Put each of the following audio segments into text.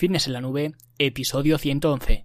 Fitness en la Nube, episodio 111.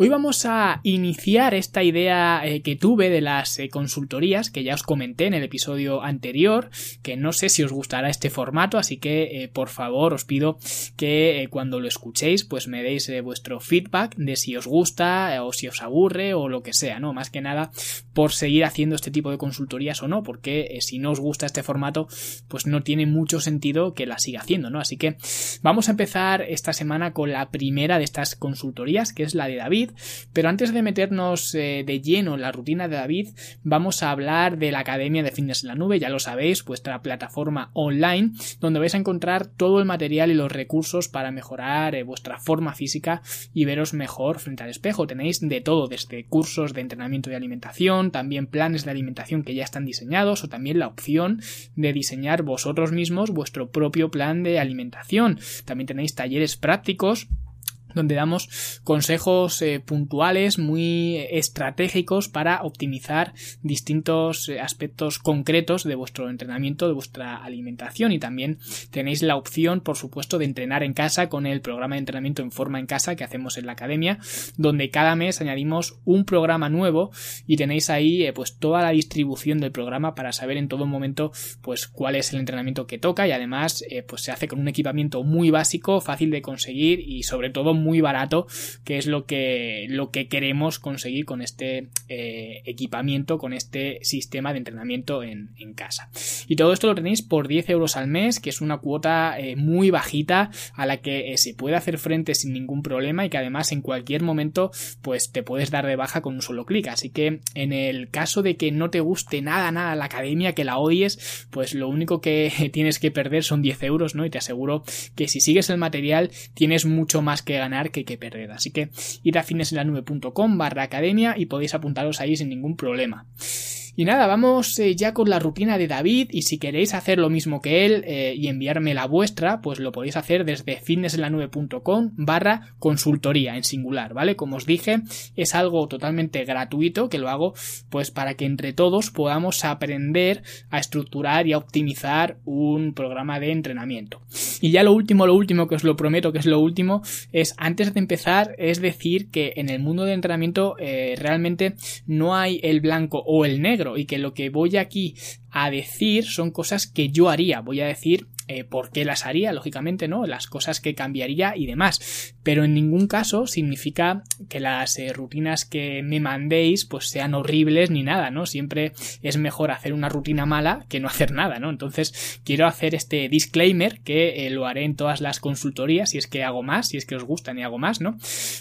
Hoy vamos a iniciar esta idea eh, que tuve de las eh, consultorías, que ya os comenté en el episodio anterior, que no sé si os gustará este formato, así que eh, por favor os pido que cuando lo escuchéis pues me deis vuestro feedback de si os gusta o si os aburre o lo que sea, ¿no? Más que nada por seguir haciendo este tipo de consultorías o no, porque si no os gusta este formato pues no tiene mucho sentido que la siga haciendo, ¿no? Así que vamos a empezar esta semana con la primera de estas consultorías, que es la de David, pero antes de meternos eh, de lleno en la rutina de David, vamos a hablar de la Academia de Fitness en la Nube, ya lo sabéis, vuestra plataforma online, donde vais a encontrar todo el material y los recursos para mejorar eh, vuestra forma física y veros mejor frente al espejo. Tenéis de todo, desde cursos de entrenamiento y alimentación, también planes de alimentación que ya están diseñados, o también la opción de diseñar vosotros mismos vuestro propio plan de alimentación. También tenéis talleres prácticos donde damos consejos eh, puntuales muy estratégicos para optimizar distintos eh, aspectos concretos de vuestro entrenamiento, de vuestra alimentación. Y también tenéis la opción, por supuesto, de entrenar en casa con el programa de entrenamiento en forma en casa que hacemos en la academia, donde cada mes añadimos un programa nuevo y tenéis ahí eh, pues toda la distribución del programa para saber en todo momento pues cuál es el entrenamiento que toca. Y además pues se hace con un equipamiento muy básico, fácil de conseguir y sobre todo muy barato, que es lo que, lo que queremos conseguir con este eh, equipamiento, con este sistema de entrenamiento en, casa. Y todo esto lo tenéis por 10 euros al mes, que es una cuota eh, muy bajita a la que eh, se puede hacer frente sin ningún problema y que además en cualquier momento pues te puedes dar de baja con un solo clic. Así que en el caso de que no te guste nada, nada la academia, que la odies, pues lo único que tienes que perder son 10 euros, ¿no? Y te aseguro que si sigues el material tienes mucho más que ganar que que perder. Así que id a finesenlanube.com barra academia y podéis apuntaros ahí sin ningún problema. Y nada, vamos eh, ya con la rutina de David y si queréis hacer lo mismo que él eh, y enviarme la vuestra, pues lo podéis hacer desde fitnessenlanube.com barra consultoría en singular, ¿vale? Como os dije, es algo totalmente gratuito que lo hago pues para que entre todos podamos aprender a estructurar y a optimizar un programa de entrenamiento. Y ya lo último, lo último que os lo prometo que es lo último, es antes de empezar, es decir que en el mundo de entrenamiento eh, realmente no hay el blanco o el negro, y que lo que voy aquí a decir son cosas que yo haría. Voy a decir eh, por qué las haría, lógicamente, ¿no? Las cosas que cambiaría y demás. Pero en ningún caso significa que las eh, rutinas que me mandéis pues sean horribles ni nada, ¿no? Siempre es mejor hacer una rutina mala que no hacer nada, ¿no? Entonces quiero hacer este disclaimer que eh, lo haré en todas las consultorías si es que hago más, si es que os gustan y hago más, ¿no?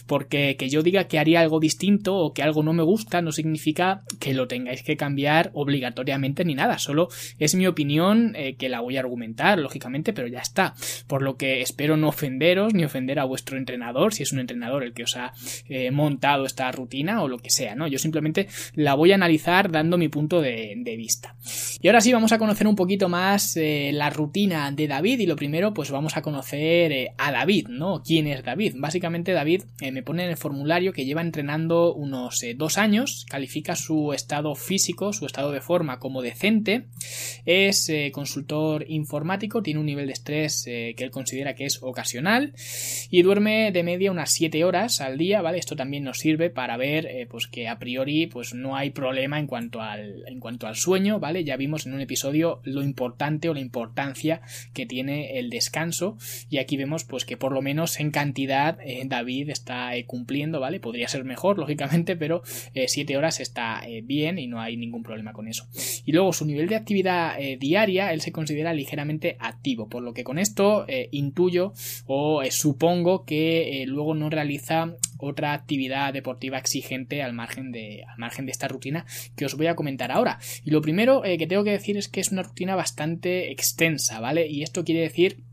Porque que yo diga que haría algo distinto o que algo no me gusta no significa que lo tengáis que cambiar obligatoriamente ni nada, solo es mi opinión que la voy a argumentar, lógicamente pero ya está. Por lo que espero no ofenderos ni ofender a vuestro entrenador, si es un entrenador el que os ha eh, montado esta rutina o lo que sea, ¿no? Yo simplemente la voy a analizar dando mi punto de, vista. Y ahora sí vamos a conocer un poquito más eh, la rutina de David y lo primero pues vamos a conocer eh, a David, ¿no? ¿Quién es David? Básicamente David me pone en el formulario que lleva entrenando unos dos años, califica su estado físico, su estado de forma como decente, es consultor informático, tiene un nivel de estrés eh, que él considera que es ocasional y duerme de media unas 7 horas al día, ¿vale? Esto también nos sirve para ver eh, pues que a priori pues no hay problema en cuanto al en cuanto al sueño, ¿vale? Ya vimos en un episodio lo importante o la importancia que tiene el descanso y aquí vemos pues que por lo menos en cantidad eh, David está cumpliendo, ¿vale? Podría ser mejor, lógicamente, pero 7 horas está bien y no hay ningún problema con eso. Y luego su nivel de actividad diaria, él se considera ligeramente por lo que con esto eh, intuyo o eh, supongo que eh, luego no realiza otra actividad deportiva exigente al margen de, al margen de esta rutina que os voy a comentar ahora. Y lo primero que tengo que decir es que es una rutina bastante extensa, ¿vale? Y esto quiere decir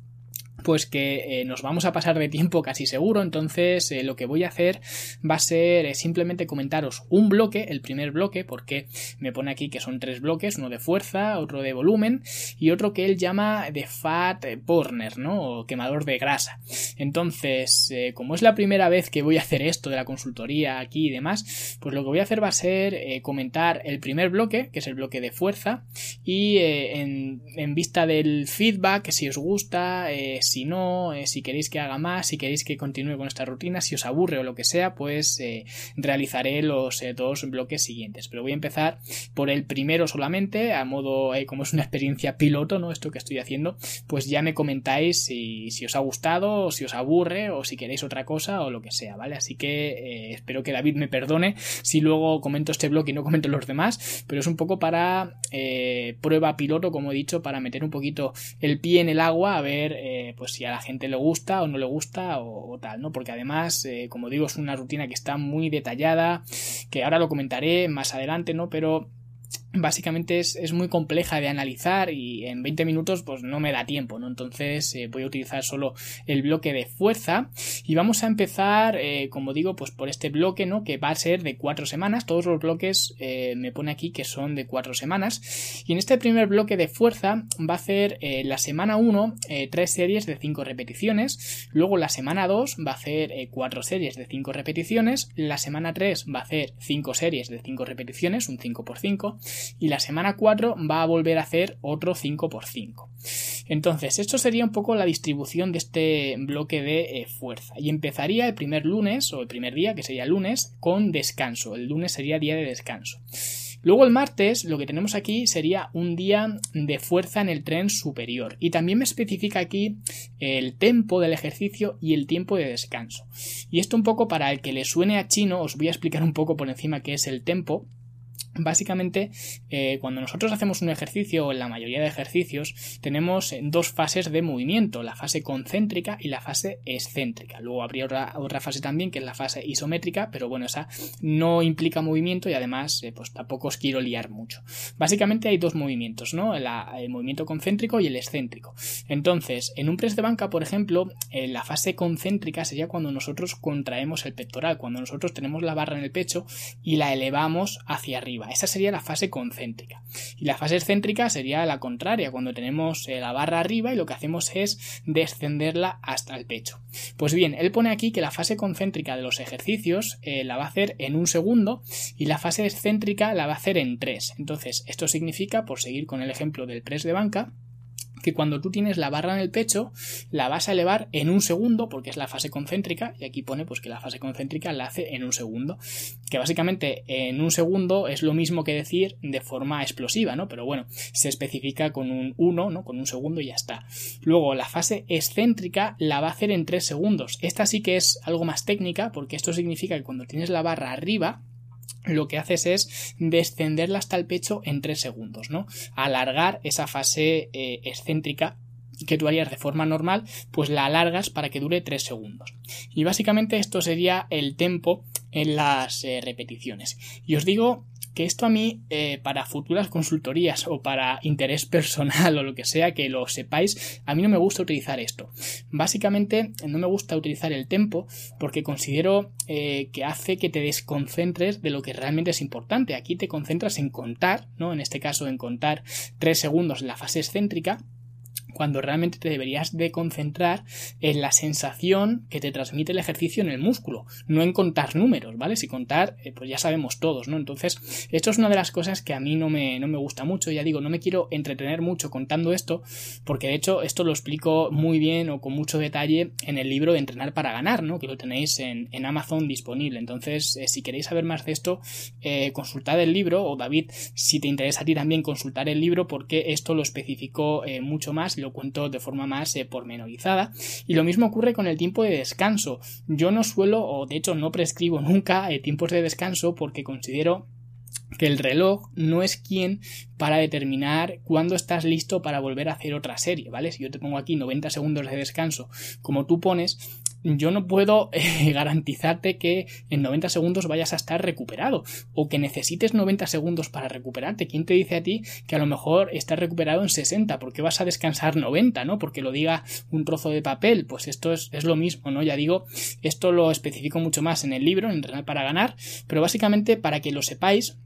pues que eh, nos vamos a pasar de tiempo casi seguro, entonces eh, lo que voy a hacer va a ser eh, simplemente comentaros un bloque, el primer bloque, porque me pone aquí que son tres bloques, uno de fuerza, otro de volumen y otro que él llama de fat burner, ¿no? O quemador de grasa. Entonces, como es la primera vez que voy a hacer esto de la consultoría aquí y demás, pues lo que voy a hacer va a ser comentar el primer bloque, que es el bloque de fuerza, y en, en, vista del feedback, si os gusta, si no, eh, si queréis que haga más, si queréis que continúe con esta rutina, si os aburre o lo que sea, pues eh, realizaré los eh, dos bloques siguientes. Pero voy a empezar por el primero solamente, a modo, como es una experiencia piloto, ¿no? Esto que estoy haciendo, pues ya me comentáis si, si os ha gustado, o si os aburre, o si queréis otra cosa, o lo que sea, ¿vale? Así que espero que David me perdone si luego comento este bloque y no comento los demás, pero es un poco para prueba piloto, como he dicho, para meter un poquito el pie en el agua, a ver, pues si a la gente le gusta o no le gusta o, tal, ¿no? Porque además, eh, como digo, es una rutina que está muy detallada, que ahora lo comentaré más adelante, ¿no? Pero básicamente es, muy compleja de analizar y en 20 minutos pues no me da tiempo, ¿no? Entonces eh, voy a utilizar solo el bloque de fuerza y vamos a empezar, eh, como digo, pues por este bloque, ¿no? Que va a ser de cuatro semanas, todos los bloques eh, me pone aquí que son de cuatro semanas. Y en este primer bloque de fuerza va a hacer la semana 1 tres series de cinco repeticiones, luego la semana 2 va a hacer cuatro series de cinco repeticiones, la semana 3 va a hacer cinco series de cinco repeticiones, un 5 por 5 y la semana 4 va a volver a hacer otro 5x5. Entonces, esto sería un poco la distribución de este bloque de eh, Y empezaría el primer lunes o el primer día, que sería lunes, con descanso. El lunes sería día de descanso. Luego el martes lo que tenemos aquí sería un día de fuerza en el tren superior y también me especifica aquí el tiempo del ejercicio y el tiempo de descanso. Y esto un poco para el que le suene a chino os voy a explicar un poco por encima qué es el tempo Básicamente, eh, cuando nosotros hacemos un ejercicio o en la mayoría de ejercicios, tenemos eh, dos fases de movimiento, la fase concéntrica y la fase excéntrica. Luego habría otra, fase también, que es la fase isométrica, pero bueno, esa no implica movimiento y además, eh, pues tampoco os quiero liar mucho. Básicamente hay dos movimientos, ¿no? el movimiento concéntrico y el excéntrico. Entonces, en un press de banca, por ejemplo, la fase concéntrica sería cuando nosotros contraemos el pectoral, cuando nosotros tenemos la barra en el pecho y la elevamos hacia arriba. Esa sería la fase concéntrica. Y la fase excéntrica sería la contraria, cuando tenemos eh, la barra arriba y lo que hacemos es descenderla hasta el pecho. Pues bien, él pone aquí que la fase concéntrica de los ejercicios eh, la va a hacer en un segundo y la fase excéntrica la va a hacer en tres. Entonces, esto significa, por seguir con el ejemplo del press de banca, que cuando tú tienes la barra en el pecho, la vas a elevar en un segundo, porque es la fase concéntrica, y aquí pone pues que la fase concéntrica la hace en un segundo. Que básicamente en un segundo es lo mismo que decir de forma explosiva, ¿no? Pero bueno, se especifica con un 1, ¿no? Con un segundo y ya está. Luego, la fase excéntrica la va a hacer en 3 segundos. Esta sí que es algo más técnica, porque esto significa que cuando tienes la barra arriba, lo que haces es descenderla hasta el pecho en 3 segundos, ¿no? Alargar esa fase eh, excéntrica que tú harías de forma normal, pues la alargas para que dure 3 segundos. Y básicamente esto sería el tempo en las eh, repeticiones. Y os digo que esto a mí, eh, para futuras consultorías o para interés personal o lo que sea, que lo sepáis, a mí no me gusta utilizar esto. Básicamente, no me gusta utilizar el tempo porque considero eh, que hace que te desconcentres de lo que realmente es importante. Aquí te concentras en contar, ¿no? En este caso, en contar 3 segundos en la fase excéntrica cuando realmente te deberías de concentrar en la sensación que te transmite el ejercicio en el músculo, no en contar números, ¿vale? Si contar, eh, pues ya sabemos todos, ¿no? Entonces, esto es una de las cosas que a mí no me, no me gusta mucho, ya digo, no me quiero entretener mucho contando esto, porque de hecho esto lo explico muy bien o con mucho detalle en el libro de Entrenar para Ganar, ¿no? Que lo tenéis en, Amazon disponible. Entonces, eh, si queréis saber más de esto, eh, consultad el libro, o David, si te interesa a ti también consultar el libro, porque esto lo especificó mucho más lo cuento de forma más eh, pormenorizada. Y lo mismo ocurre con el tiempo de descanso. Yo no suelo, o de hecho no prescribo nunca eh, tiempos de descanso porque considero que el reloj no es quien para determinar cuándo estás listo para volver a hacer otra serie, ¿vale? Si yo te pongo aquí 90 segundos de descanso, como tú pones, yo no puedo eh, garantizarte que en 90 segundos vayas a estar recuperado o que necesites 90 segundos para recuperarte. ¿Quién te dice a ti que a lo mejor estás recuperado en 60? ¿Por qué vas a descansar 90, no? Porque lo diga un trozo de papel. Pues esto es, es lo mismo, ¿no? Ya digo, esto lo especifico mucho más en el libro, en Entrenar para Ganar, pero básicamente para que lo sepáis,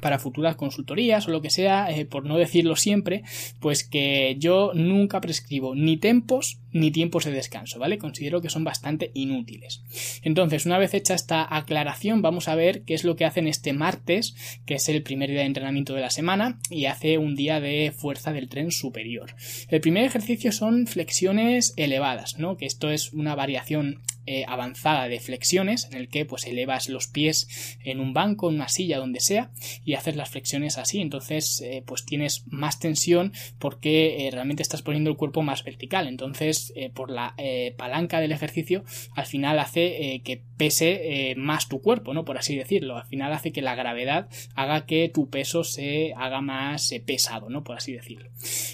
para futuras consultorías o lo que sea, eh, por no decirlo siempre, pues que yo nunca prescribo ni tempos ni tiempos de descanso, ¿vale? Considero que son bastante inútiles. Entonces, una vez hecha esta aclaración, vamos a ver qué es lo que hacen este martes, que es el primer día de entrenamiento de la semana, y hace un día de fuerza del tren superior. El primer ejercicio son flexiones elevadas, ¿no? Que esto es una variación eh, avanzada de flexiones en el que pues elevas los pies en un banco, en una silla, donde sea y haces las flexiones así. Entonces eh, pues tienes más tensión porque eh, realmente estás poniendo el cuerpo más vertical. Entonces por la palanca del ejercicio al final hace que pese más tu cuerpo no por así decirlo. Al final hace que la gravedad haga que tu peso se haga más pesado no por así decirlo.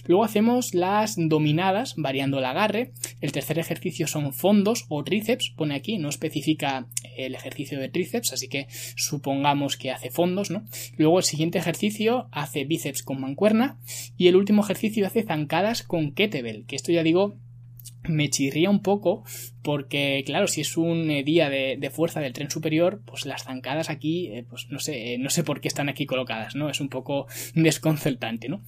Luego hacemos las dominadas variando el agarre. El tercer ejercicio son fondos o tríceps pone aquí, no especifica el ejercicio de tríceps, así que supongamos que hace fondos, ¿no? Luego el siguiente ejercicio hace bíceps con mancuerna y el último ejercicio hace zancadas con kettlebell, que esto ya digo me chirría un poco porque claro, si es un eh, día de, fuerza del tren superior, pues las zancadas aquí, eh, pues no sé, eh, no sé por qué están aquí colocadas, ¿no? Es un poco desconcertante, ¿no?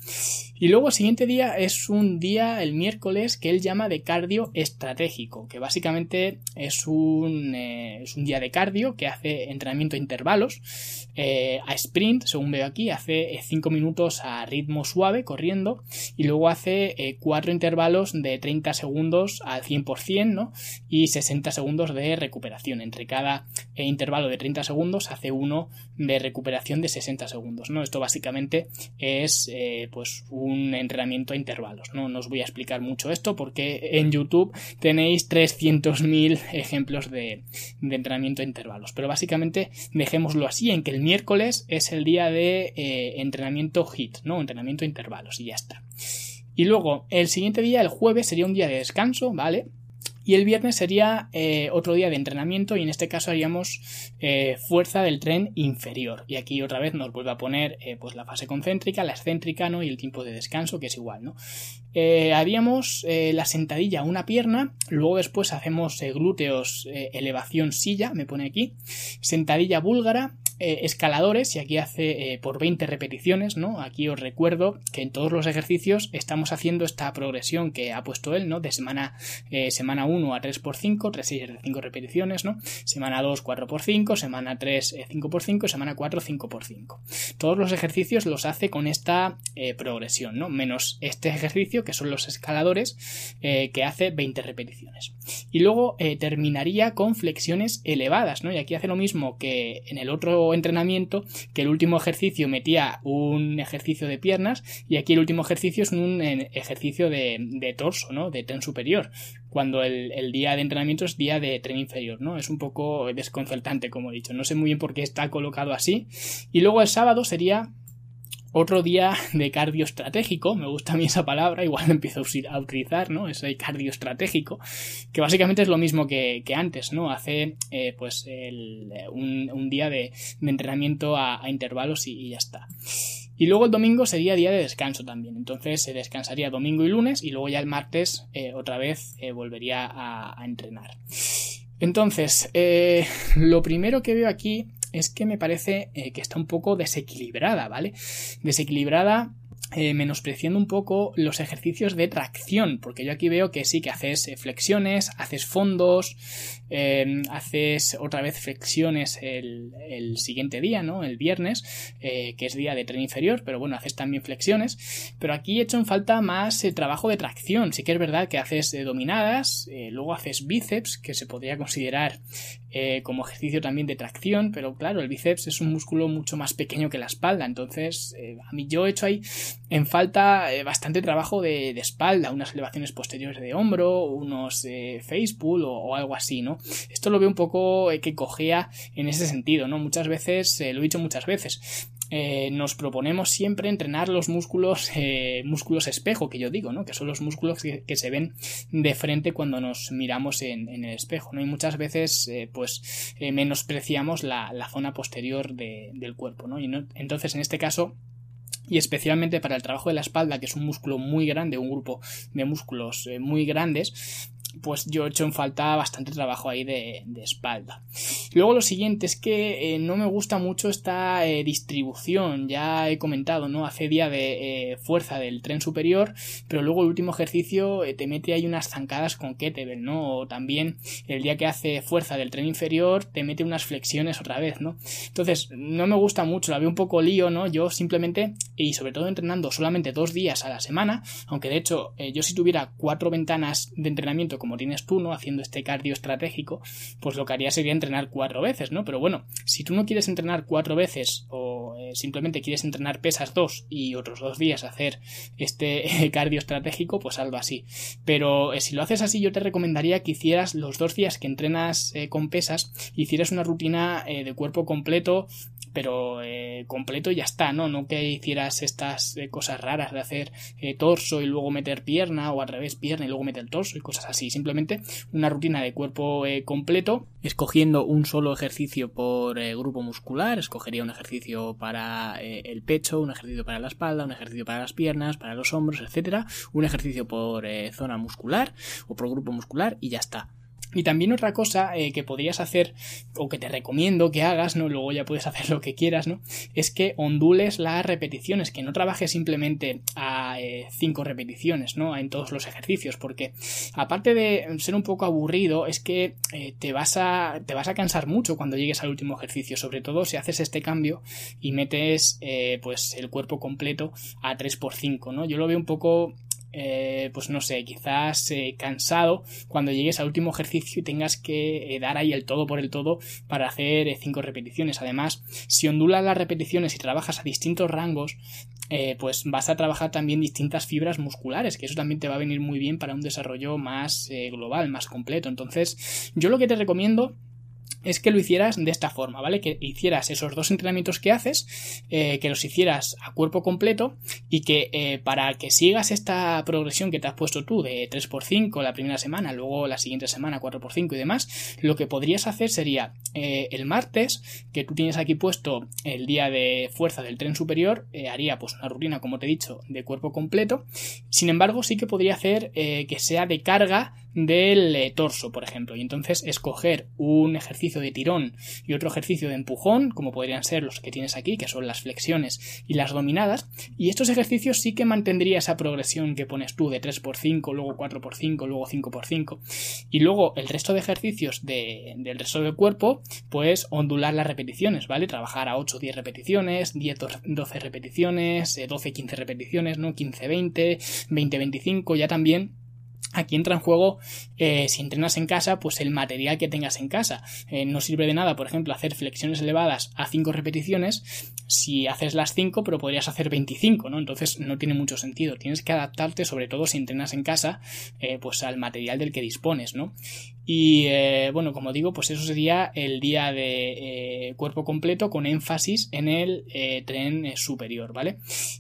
Y luego el siguiente día es un día, el miércoles, que él llama de cardio estratégico, que básicamente es un, es un día de cardio que hace entrenamiento a intervalos, a sprint, según veo aquí, hace 5 minutos a ritmo suave, corriendo, y luego hace 4 intervalos de 30 segundos al 100%, ¿no? Y 60 segundos de recuperación. Entre cada eh, intervalo de 30 segundos hace uno de recuperación de 60 segundos. ¿no? Esto básicamente es eh, pues un entrenamiento a intervalos. ¿no? no os voy a explicar mucho esto porque en YouTube tenéis 300.000 ejemplos de, entrenamiento a intervalos. Pero básicamente dejémoslo así en que el miércoles es el día de eh, entrenamiento HIT, ¿no? entrenamiento a intervalos y ya está. Y luego, el siguiente día, el jueves, sería un día de descanso, ¿vale? Y el viernes sería eh, otro día de entrenamiento y en este caso haríamos eh, fuerza del tren inferior. Y aquí otra vez nos vuelve a poner eh, pues la fase concéntrica, la excéntrica ¿no? y el tiempo de descanso que es igual. ¿no? haríamos la sentadilla a una pierna, luego después hacemos glúteos elevación silla, me pone aquí, sentadilla búlgara, eh, escaladores y aquí hace eh, por 20 repeticiones, ¿no? Aquí os recuerdo que en todos los ejercicios estamos haciendo esta progresión que ha puesto él, ¿no? De semana, eh, semana 1 a 3x5, 3 6 de 5 repeticiones, ¿no? Semana 2 4x5, semana 3 5x5 semana 4 5x5. Todos los ejercicios los hace con esta progresión, ¿no? Menos este ejercicio que son los escaladores que hace 20 repeticiones. Y luego terminaría con flexiones elevadas, ¿no? Y aquí hace lo mismo que en el otro entrenamiento que el último ejercicio metía un ejercicio de piernas y aquí el último ejercicio es un ejercicio de, torso, ¿no? De tren superior, cuando el, el, día de entrenamiento es día de tren inferior, ¿no? Es un poco desconcertante, como he dicho. No sé muy bien por qué está colocado así. Y luego el sábado sería otro día de cardio estratégico, me gusta a mí esa palabra, igual empiezo a utilizar, ¿no? Ese cardio estratégico, que básicamente es lo mismo que, antes, ¿no? Hace eh, pues un, día de, entrenamiento a, intervalos y, ya está. Y luego el domingo sería día de descanso también. Entonces se descansaría domingo y lunes y luego ya el martes eh, otra vez eh, volvería a, entrenar. Entonces, lo primero que veo aquí es que me parece eh, que está un poco desequilibrada, ¿vale? Desequilibrada eh, menospreciando un poco los ejercicios de tracción, porque yo aquí veo que sí que haces eh, flexiones, haces fondos, em, haces otra vez flexiones el, siguiente día, ¿no? El viernes, que es día de tren inferior, pero bueno, haces también flexiones, pero aquí he hecho en falta más trabajo de tracción, sí que es verdad que haces dominadas, luego haces bíceps, que se podría considerar eh, como ejercicio también de tracción, pero claro, el bíceps es un músculo mucho más pequeño que la espalda, entonces eh, a mí yo he hecho ahí en falta eh, bastante trabajo de, espalda, unas elevaciones posteriores de hombro, unos face pull o, algo así, ¿no? Esto lo veo un poco que cojea en ese sentido, ¿no? Muchas veces, lo he dicho muchas veces, eh, nos proponemos siempre entrenar los músculos, eh, músculos espejo, que yo digo, ¿no? Que son los músculos que, se ven de frente cuando nos miramos en, el espejo, ¿no? Y muchas veces, eh, pues, menospreciamos la, zona posterior del cuerpo, ¿no? Y entonces, en este caso, y especialmente para el trabajo de la espalda, que es un músculo muy grande, un grupo de músculos muy grandes, pues yo he hecho en falta bastante trabajo ahí de, espalda. Luego lo siguiente es que eh, no me gusta mucho esta eh, distribución, ya he comentado, ¿no? Hace día de eh, fuerza del tren superior, pero luego el último ejercicio te mete ahí unas zancadas con kettlebell, ¿no? O también el día que hace fuerza del tren inferior te mete unas flexiones otra vez, ¿no? Entonces, no me gusta mucho, la veo un poco lío, ¿no? Yo simplemente, y sobre todo entrenando solamente dos días a la semana, aunque de hecho yo si tuviera cuatro ventanas de entrenamiento como tienes tú, ¿no? Haciendo este cardio estratégico, pues lo que haría sería entrenar cuatro veces, ¿no? Pero bueno, si tú no quieres entrenar cuatro veces o eh, simplemente quieres entrenar pesas dos y otros dos días hacer este cardio estratégico, pues algo así. Pero eh, si lo haces así, yo te recomendaría que hicieras los dos días que entrenas eh, con pesas, hicieras una rutina de cuerpo completo pero eh, completo y ya está, ¿no? No que hicieras estas eh, cosas raras de hacer eh, torso y luego meter pierna o al revés pierna y luego meter torso y cosas así. Simplemente una rutina de cuerpo completo, escogiendo un solo ejercicio por grupo muscular. Escogería un ejercicio para el pecho, un ejercicio para la espalda, un ejercicio para las piernas, para los hombros, etcétera. Un ejercicio por zona muscular o por grupo muscular y ya está. Y también otra cosa eh, que podrías hacer, o que te recomiendo que hagas, ¿no? Luego ya puedes hacer lo que quieras, ¿no? Es que ondules las repeticiones, que no trabajes simplemente a 5 eh, repeticiones, ¿no? En todos los ejercicios, porque aparte de ser un poco aburrido, es que eh, te, vas a, te vas a cansar mucho cuando llegues al último ejercicio, sobre todo si haces este cambio y metes pues el cuerpo completo a 3x5, ¿no? Yo lo veo un poco eh, pues no sé, quizás eh, cansado cuando llegues al último ejercicio y tengas que eh, dar ahí el todo por el todo para hacer cinco repeticiones. Además, si ondulas las repeticiones y trabajas a distintos rangos, pues vas a trabajar también distintas fibras musculares, que eso también te va a venir muy bien para un desarrollo más global, más completo. Entonces, yo lo que te recomiendo es que lo hicieras de esta forma, ¿vale? Que hicieras esos dos entrenamientos que haces, eh, que los hicieras a cuerpo completo y que eh, para que sigas esta progresión que te has puesto tú de 3x5 la primera semana, luego la siguiente semana 4x5 y demás, lo que podrías hacer sería eh, el martes, que tú tienes aquí puesto el día de fuerza del tren superior, haría pues una rutina, como te he dicho, de cuerpo completo. Sin embargo, sí que podría hacer que sea de carga del eh, torso, por ejemplo, y entonces escoger un ejercicio de tirón y otro ejercicio de empujón, como podrían ser los que tienes aquí, que son las flexiones y las dominadas, y estos ejercicios sí que mantendría esa progresión que pones tú de 3x5, luego 4x5, luego 5x5, y luego el resto de ejercicios del resto del cuerpo, pues ondular las repeticiones, ¿vale? Trabajar a 8 10 repeticiones, 10 12 repeticiones, 12 15 repeticiones, ¿no? 15 20, 20 25, ya también Aquí entra en juego, eh, si entrenas en casa, pues el material que tengas en casa. Eh, no sirve de nada, por ejemplo, hacer flexiones elevadas a 5 repeticiones si haces las 5, pero podrías hacer 25, ¿no? Entonces no tiene mucho sentido. Tienes que adaptarte, sobre todo si entrenas en casa, eh, pues al material del que dispones, ¿no? Y bueno, como digo, pues eso sería el día de cuerpo completo con énfasis en el tren superior, ¿vale?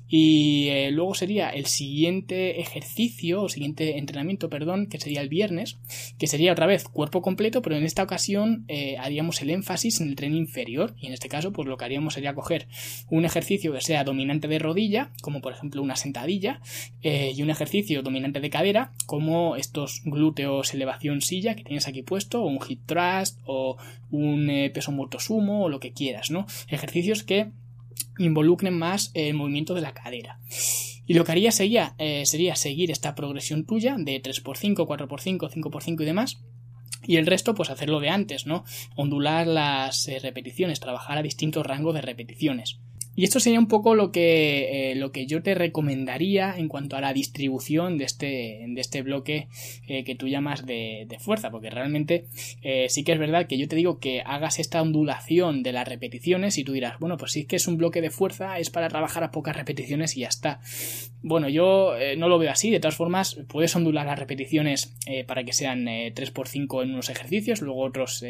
Y luego sería el siguiente ejercicio o siguiente entrenamiento perdón, que sería el viernes, que sería otra vez cuerpo completo, pero en esta ocasión eh, haríamos el énfasis en el tren inferior y en este caso pues lo que haríamos sería coger un ejercicio que sea dominante de rodilla, como por ejemplo una sentadilla, eh, y un ejercicio dominante de cadera, como estos glúteos elevación silla que aquí puesto, o un hip thrust, o un eh, peso muerto sumo, o lo que quieras, ¿no? Ejercicios que involucren más el movimiento de la cadera. Y lo que haría sería, eh, sería seguir esta progresión tuya de 3x5, 4x5, 5x5 y demás. Y el resto, pues hacerlo de antes, ¿no? Ondular las eh, repeticiones, trabajar a distintos rangos de repeticiones. Y esto sería un poco lo que, eh, lo que yo te recomendaría en cuanto a la distribución de este, de este bloque eh, que tú llamas de, fuerza, porque realmente eh, sí que es verdad que yo te digo que hagas esta ondulación de las repeticiones y tú dirás, bueno, pues sí que es un bloque de fuerza, es para trabajar a pocas repeticiones y ya está. Bueno, yo no lo veo así, de todas formas, puedes ondular las repeticiones para que sean 3x5 en unos ejercicios, luego otros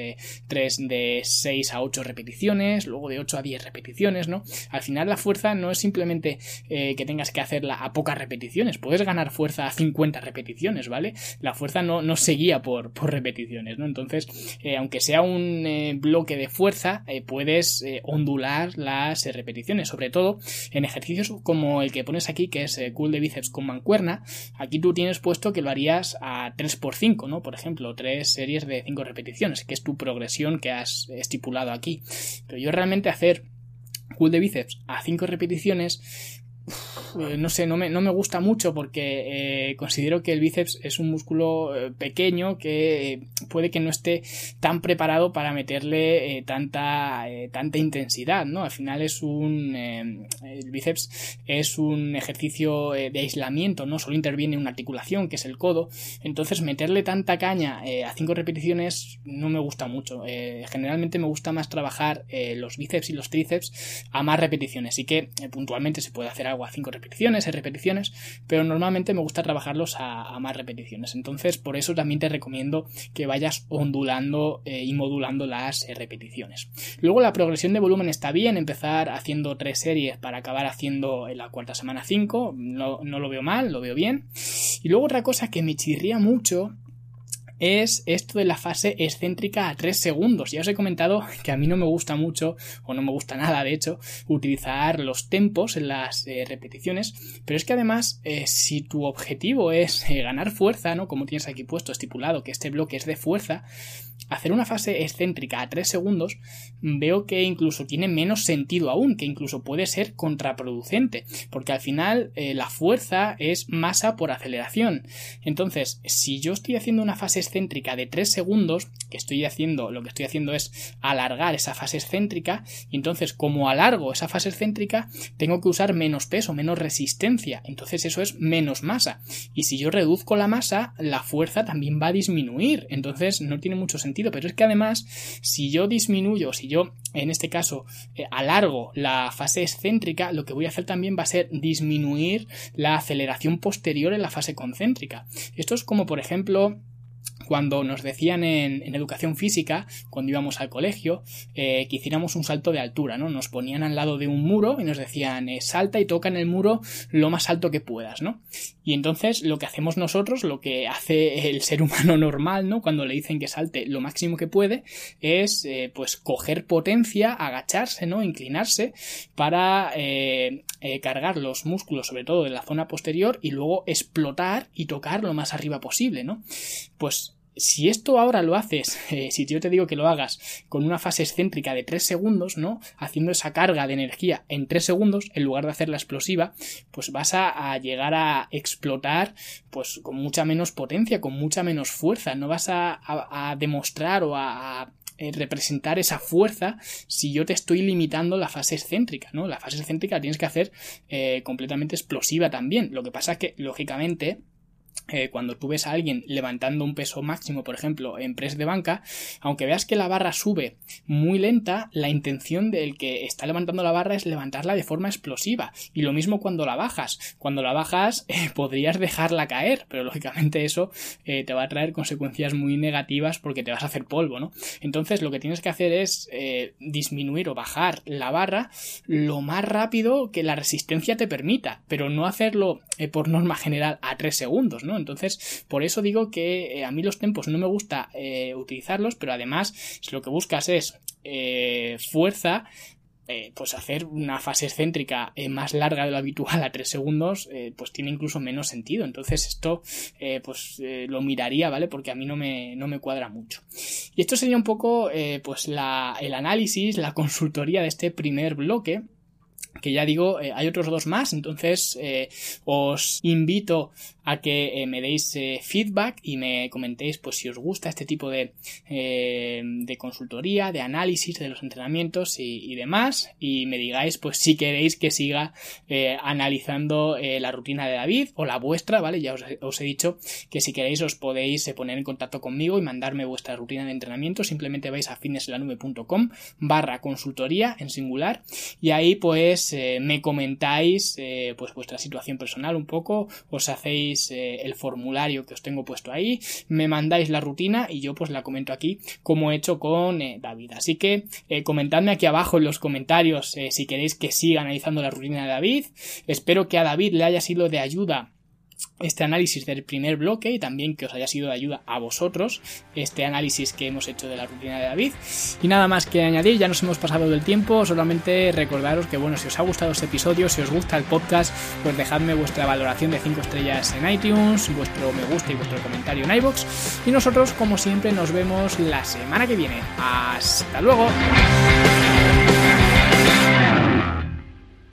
3 de 6 a 8 repeticiones, luego de 8 a 10 repeticiones, ¿no? Al final la fuerza no es simplemente eh, que tengas que hacerla a pocas repeticiones, puedes ganar fuerza a 50 repeticiones, ¿vale? La fuerza no, no se guía por, por repeticiones, ¿no? Entonces, eh, aunque sea un eh, bloque de fuerza, puedes ondular las repeticiones, sobre todo en ejercicios como el que pones aquí, que es cool de bíceps con mancuerna, aquí tú tienes puesto que lo harías a 3x5, ¿no? Por ejemplo, tres series de 5 repeticiones, que es tu progresión que has estipulado aquí. Pero yo realmente hacer cool de bíceps a 5 repeticiones no sé, no me, no me, gusta mucho porque eh, considero que el bíceps es un músculo eh, pequeño que puede que no esté tan preparado para meterle tanta, tanta intensidad, ¿no? Al final es un... el bíceps es un ejercicio de aislamiento, ¿no? Solo interviene una articulación, que es el codo. Entonces meterle tanta caña a cinco repeticiones no me gusta mucho. generalmente me gusta más trabajar los bíceps y los tríceps a más repeticiones. Así que puntualmente se puede hacer algo a 5 repeticiones, 6 repeticiones, pero normalmente me gusta trabajarlos a, más repeticiones. Entonces, por eso también te recomiendo que vayas ondulando eh, y modulando las eh, repeticiones. Luego la progresión de volumen está bien, empezar haciendo 3 series para acabar haciendo en la cuarta semana 5, no, no lo veo mal, lo veo bien. Y luego otra cosa que me chirría mucho es esto de la fase excéntrica a 3 segundos. Ya os he comentado que a mí no me gusta mucho, o no me gusta nada de hecho, utilizar los tempos en las eh, repeticiones, pero es que además, eh, si tu objetivo es eh, ganar fuerza, ¿no? Como tienes aquí puesto, estipulado que este bloque es de fuerza, hacer una fase excéntrica a 3 segundos veo que incluso tiene menos sentido aún, que incluso puede ser contraproducente, porque al final la fuerza es masa por aceleración. Entonces, si yo estoy haciendo una fase excéntrica de 3 segundos, que estoy haciendo, lo que estoy haciendo es alargar esa fase excéntrica, y entonces como alargo esa fase excéntrica, tengo que usar menos peso, menos resistencia, entonces eso es menos masa. Y si yo reduzco la masa, la fuerza también va a disminuir, entonces no tiene mucho sentido, pero es que además, si yo disminuyo, si yo en este caso eh, alargo la fase excéntrica, lo que voy a hacer también va a ser disminuir la aceleración posterior en la fase concéntrica. Esto es como por ejemplo cuando nos decían en, educación física, cuando íbamos al colegio, eh, que hiciéramos un salto de altura, ¿no? Nos ponían al lado de un muro y nos decían, eh, salta y toca en el muro lo más alto que puedas, ¿no? Y entonces lo que hacemos nosotros, lo que hace el ser humano normal, ¿no? Cuando le dicen que salte lo máximo que puede, es, eh, pues, coger potencia, agacharse, ¿no? Inclinarse para cargar los músculos, sobre todo de la zona posterior, y luego explotar y tocar lo más arriba posible, ¿no? Pues si esto ahora lo haces, eh, si yo te digo que lo hagas con una fase excéntrica de 3 segundos, ¿no? Haciendo esa carga de energía en 3 segundos, en lugar de hacerla explosiva, pues vas a, llegar a explotar, pues con mucha menos potencia, con mucha menos fuerza. No vas a, demostrar o a, eh, representar esa fuerza si yo te estoy limitando la fase excéntrica, ¿no? La fase excéntrica tienes que hacer eh, completamente explosiva también. Lo que pasa es que, lógicamente, eh, cuando tú ves a alguien levantando un peso máximo, por ejemplo, en press de banca, aunque veas que la barra sube muy lenta, la intención del que está levantando la barra es levantarla de forma explosiva. Y lo mismo cuando la bajas. Cuando la bajas eh, podrías dejarla caer, pero lógicamente eso eh, te va a traer consecuencias muy negativas porque te vas a hacer polvo, ¿no? Entonces lo que tienes que hacer es disminuir o bajar la barra lo más rápido que la resistencia te permita, pero no hacerlo por norma general a 3 segundos, Entonces, por eso digo que eh, a mí los tempos no me gusta eh, utilizarlos, pero además, si lo que buscas es eh, fuerza, pues hacer una fase excéntrica más larga de lo habitual a 3 segundos, pues tiene incluso menos sentido. Entonces esto, pues lo miraría, ¿vale? Porque a mí no me, no me cuadra mucho. Y esto sería un poco, pues la, el análisis, la consultoría de este primer bloque que ya digo, hay otros dos más, entonces os invito a que eh, me deis eh, feedback y me comentéis pues si os gusta este tipo de, eh, de consultoría, de análisis de los entrenamientos y, demás y me digáis pues si queréis que siga analizando la rutina de David o la vuestra, ¿vale? Ya os, he dicho que si queréis os podéis poner en contacto conmigo y mandarme vuestra rutina de entrenamiento, simplemente vais a fitnesslanube.com barra consultoría en singular y ahí pues me comentáis pues vuestra situación personal un poco, os hacéis eh, el formulario que os tengo puesto ahí, me mandáis la rutina y yo pues la comento aquí como he hecho con eh, David. Así que comentadme aquí abajo en los comentarios si queréis que siga analizando la rutina de David. Espero que a David le haya sido de ayuda este análisis del primer bloque y también que os haya sido de ayuda a vosotros este análisis que hemos hecho de la rutina de David. Y nada más que añadir ya nos hemos pasado del tiempo solamente recordaros que bueno si os ha gustado este episodio si os gusta el podcast pues dejadme vuestra valoración de 5 estrellas en iTunes vuestro me gusta y vuestro comentario en iBox y nosotros como siempre nos vemos la semana que viene. Hasta luego